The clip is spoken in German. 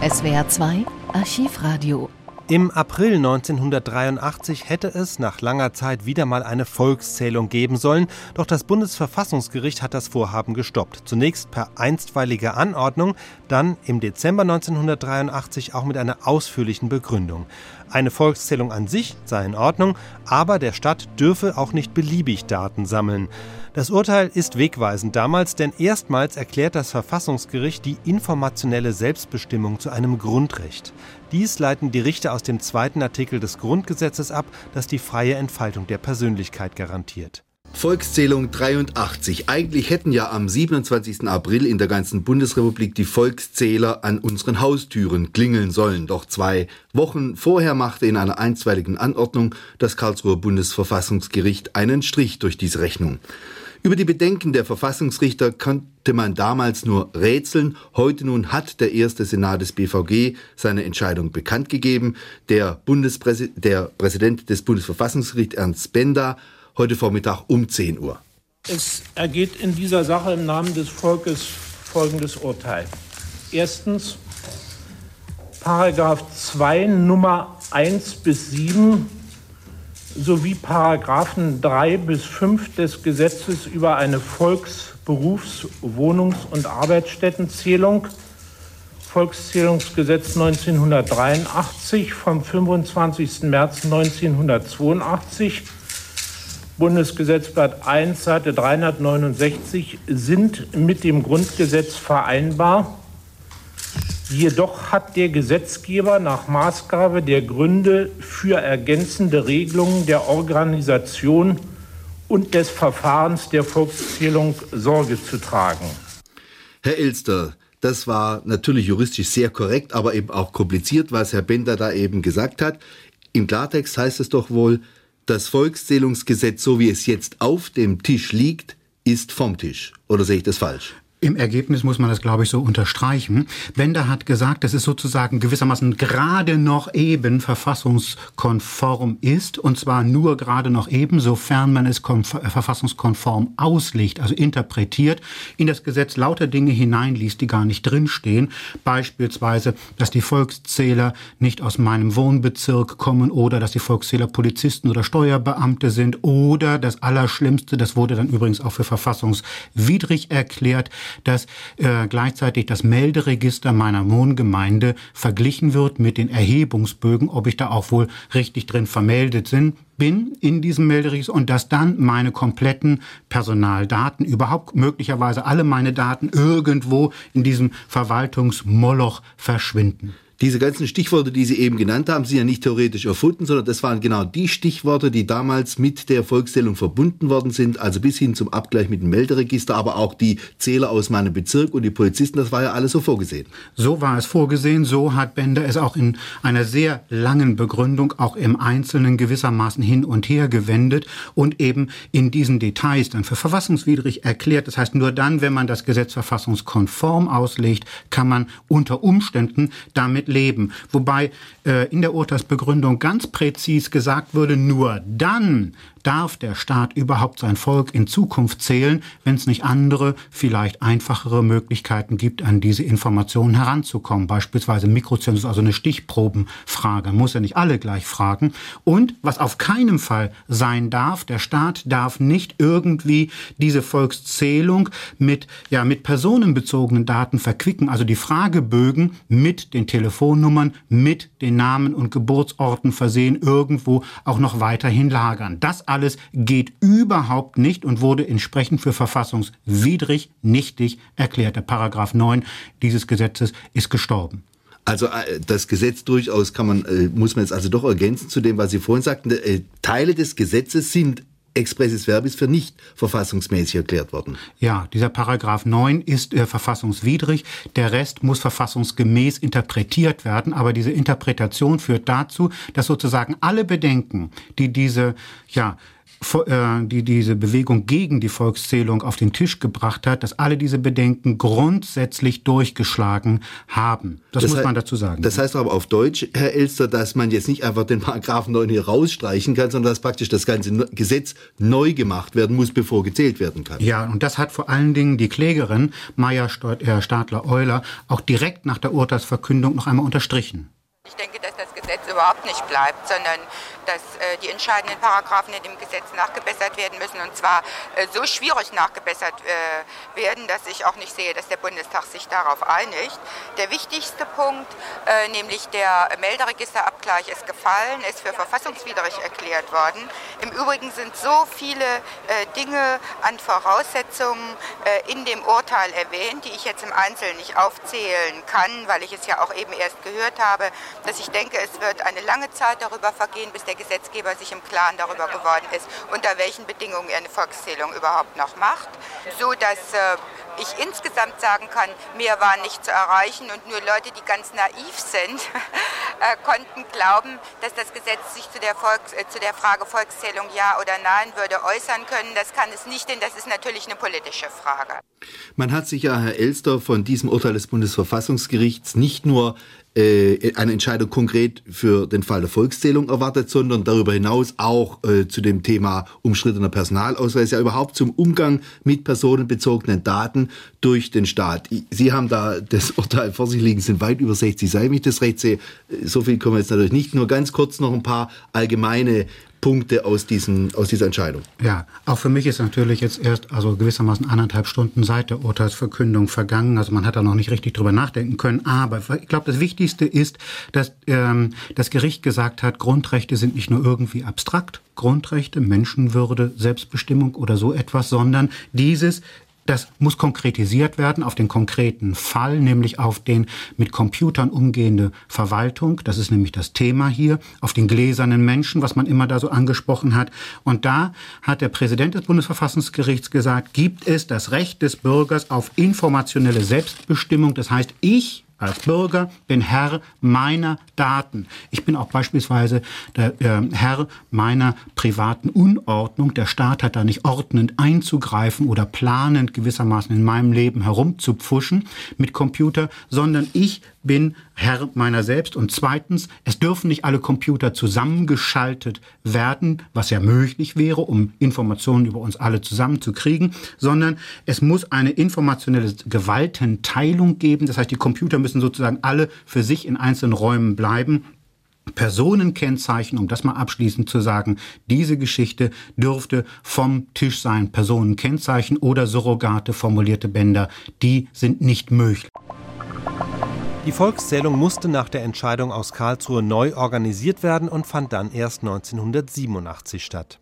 SWR 2 Archivradio im April 1983 hätte es nach langer Zeit wieder mal eine Volkszählung geben sollen, doch das Bundesverfassungsgericht hat das Vorhaben gestoppt. Zunächst per einstweiliger Anordnung, dann im Dezember 1983 auch mit einer ausführlichen Begründung. Eine Volkszählung an sich sei in Ordnung, aber der Stadt dürfe auch nicht beliebig Daten sammeln. Das Urteil ist wegweisend damals, denn erstmals erklärt das Verfassungsgericht die informationelle Selbstbestimmung zu einem Grundrecht. Dies leiten die Richter aus dem zweiten Artikel des Grundgesetzes ab, das die freie Entfaltung der Persönlichkeit garantiert. Volkszählung 83. Eigentlich hätten ja am 27. April in der ganzen Bundesrepublik die Volkszähler an unseren Haustüren klingeln sollen. Doch zwei Wochen vorher machte in einer einstweiligen Anordnung das Karlsruher Bundesverfassungsgericht einen Strich durch diese Rechnung. Über die Bedenken der Verfassungsrichter konnte man damals nur rätseln. Heute nun hat der erste Senat des BVG seine Entscheidung bekannt gegeben. Der, Bundespräsi der Präsident des Bundesverfassungsgerichts, Ernst Benda, heute Vormittag um 10 Uhr. Es ergeht in dieser Sache im Namen des Volkes folgendes Urteil. Erstens, Paragraph 2 Nummer 1 bis 7 sowie Paragraphen 3 bis 5 des Gesetzes über eine Volks-, Berufs-, Wohnungs- und Arbeitsstättenzählung, Volkszählungsgesetz 1983 vom 25. März 1982, Bundesgesetzblatt 1, Seite 369, sind mit dem Grundgesetz vereinbar Jedoch hat der Gesetzgeber nach Maßgabe der Gründe für ergänzende Regelungen der Organisation und des Verfahrens der Volkszählung Sorge zu tragen. Herr Elster, das war natürlich juristisch sehr korrekt, aber eben auch kompliziert, was Herr Bender da eben gesagt hat. Im Klartext heißt es doch wohl, das Volkszählungsgesetz, so wie es jetzt auf dem Tisch liegt, ist vom Tisch. Oder sehe ich das falsch? Im Ergebnis muss man das, glaube ich, so unterstreichen. Bender hat gesagt, dass es sozusagen gewissermaßen gerade noch eben verfassungskonform ist, und zwar nur gerade noch eben, sofern man es verfassungskonform auslegt, also interpretiert, in das Gesetz lauter Dinge hineinliest, die gar nicht drinstehen. Beispielsweise, dass die Volkszähler nicht aus meinem Wohnbezirk kommen oder dass die Volkszähler Polizisten oder Steuerbeamte sind oder das Allerschlimmste, das wurde dann übrigens auch für verfassungswidrig erklärt, dass äh, gleichzeitig das Melderegister meiner Wohngemeinde verglichen wird mit den Erhebungsbögen, ob ich da auch wohl richtig drin vermeldet sind, bin in diesem Melderegister und dass dann meine kompletten Personaldaten, überhaupt möglicherweise alle meine Daten irgendwo in diesem Verwaltungsmoloch verschwinden. Diese ganzen Stichworte, die Sie eben genannt haben, sind ja nicht theoretisch erfunden, sondern das waren genau die Stichworte, die damals mit der Volkszählung verbunden worden sind, also bis hin zum Abgleich mit dem Melderegister, aber auch die Zähler aus meinem Bezirk und die Polizisten, das war ja alles so vorgesehen. So war es vorgesehen, so hat Bender es auch in einer sehr langen Begründung auch im Einzelnen gewissermaßen hin und her gewendet und eben in diesen Details dann für verfassungswidrig erklärt. Das heißt, nur dann, wenn man das Gesetz verfassungskonform auslegt, kann man unter Umständen damit leben. Wobei äh, in der Urteilsbegründung ganz präzis gesagt würde, nur dann darf der Staat überhaupt sein Volk in Zukunft zählen, wenn es nicht andere, vielleicht einfachere Möglichkeiten gibt, an diese Informationen heranzukommen. Beispielsweise Mikrozensus, also eine Stichprobenfrage. Muss ja nicht alle gleich fragen. Und was auf keinen Fall sein darf, der Staat darf nicht irgendwie diese Volkszählung mit, ja, mit personenbezogenen Daten verquicken, also die Fragebögen mit den Telefonnummern, mit den Namen und Geburtsorten versehen, irgendwo auch noch weiterhin lagern. Das alles geht überhaupt nicht und wurde entsprechend für verfassungswidrig, nichtig erklärt. Der Paragraph 9 dieses Gesetzes ist gestorben. Also äh, das Gesetz durchaus kann man, äh, muss man jetzt also doch ergänzen zu dem, was Sie vorhin sagten. Äh, Teile des Gesetzes sind expressis verbis für nicht verfassungsmäßig erklärt worden. Ja, dieser Paragraph 9 ist äh, verfassungswidrig. Der Rest muss verfassungsgemäß interpretiert werden. Aber diese Interpretation führt dazu, dass sozusagen alle Bedenken, die diese, ja, die diese Bewegung gegen die Volkszählung auf den Tisch gebracht hat, dass alle diese Bedenken grundsätzlich durchgeschlagen haben. Das, das muss man dazu sagen. Das heißt aber auf Deutsch, Herr Elster, dass man jetzt nicht einfach den Paragraphen 9 hier rausstreichen kann, sondern dass praktisch das ganze Gesetz neu gemacht werden muss, bevor gezählt werden kann. Ja, und das hat vor allen Dingen die Klägerin Maya äh, Stadler-Euler auch direkt nach der Urteilsverkündung noch einmal unterstrichen. Ich denke, dass das Gesetz überhaupt nicht bleibt, sondern dass äh, die entscheidenden Paragraphen in dem Gesetz nachgebessert werden müssen und zwar äh, so schwierig nachgebessert äh, werden, dass ich auch nicht sehe, dass der Bundestag sich darauf einigt. Der wichtigste Punkt, nämlich der Melderegisterabgleich, ist gefallen, ist für verfassungswidrig erklärt worden. Im Übrigen sind so viele Dinge an Voraussetzungen in dem Urteil erwähnt, die ich jetzt im Einzelnen nicht aufzählen kann, weil ich es ja auch eben erst gehört habe, dass ich denke, es wird eine lange Zeit darüber vergehen, bis der Gesetzgeber sich im Klaren darüber geworden ist, unter welchen Bedingungen er eine Volkszählung überhaupt noch macht, so dass äh, ich insgesamt sagen kann, mehr war nicht zu erreichen und nur Leute, die ganz naiv sind, äh, konnten glauben, dass das Gesetz sich zu der, Volks-, äh, zu der Frage Volkszählung ja oder nein würde äußern können. Das kann es nicht, denn das ist natürlich eine politische Frage. Man hat sich ja, Herr Elster, von diesem Urteil des Bundesverfassungsgerichts nicht nur äh, eine Entscheidung konkret für den Fall der Volkszählung erwartet, sondern darüber hinaus auch äh, zu dem Thema umstrittener Personalausweis, ja überhaupt zum Umgang mit personenbezogenen Daten durch den Staat. Sie haben da das Urteil vor sich liegen, sind weit über 60 Seiten, wenn ich das recht sehe. So viel kommen wir jetzt natürlich nicht. Nur ganz kurz noch ein paar allgemeine Punkte aus, diesen, aus dieser Entscheidung. Ja, auch für mich ist natürlich jetzt erst also gewissermaßen anderthalb Stunden seit der Urteilsverkündung vergangen. Also man hat da noch nicht richtig drüber nachdenken können. Aber ich glaube, das Wichtigste ist, dass ähm, das Gericht gesagt hat, Grundrechte sind nicht nur irgendwie abstrakt, Grundrechte, Menschenwürde, Selbstbestimmung oder so etwas, sondern dieses das muss konkretisiert werden auf den konkreten Fall, nämlich auf den mit Computern umgehende Verwaltung. Das ist nämlich das Thema hier, auf den gläsernen Menschen, was man immer da so angesprochen hat. Und da hat der Präsident des Bundesverfassungsgerichts gesagt, gibt es das Recht des Bürgers auf informationelle Selbstbestimmung. Das heißt, ich als Bürger bin Herr meiner Daten. Ich bin auch beispielsweise der äh, Herr meiner privaten Unordnung. Der Staat hat da nicht ordnend einzugreifen oder planend gewissermaßen in meinem Leben herumzupfuschen mit Computer, sondern ich bin Herr meiner selbst. Und zweitens, es dürfen nicht alle Computer zusammengeschaltet werden, was ja möglich wäre, um Informationen über uns alle zusammenzukriegen, sondern es muss eine informationelle Gewaltenteilung geben. Das heißt, die Computer müssen sozusagen alle für sich in einzelnen Räumen bleiben. Personenkennzeichen, um das mal abschließend zu sagen, diese Geschichte dürfte vom Tisch sein. Personenkennzeichen oder Surrogate formulierte Bänder, die sind nicht möglich. Die Volkszählung musste nach der Entscheidung aus Karlsruhe neu organisiert werden und fand dann erst 1987 statt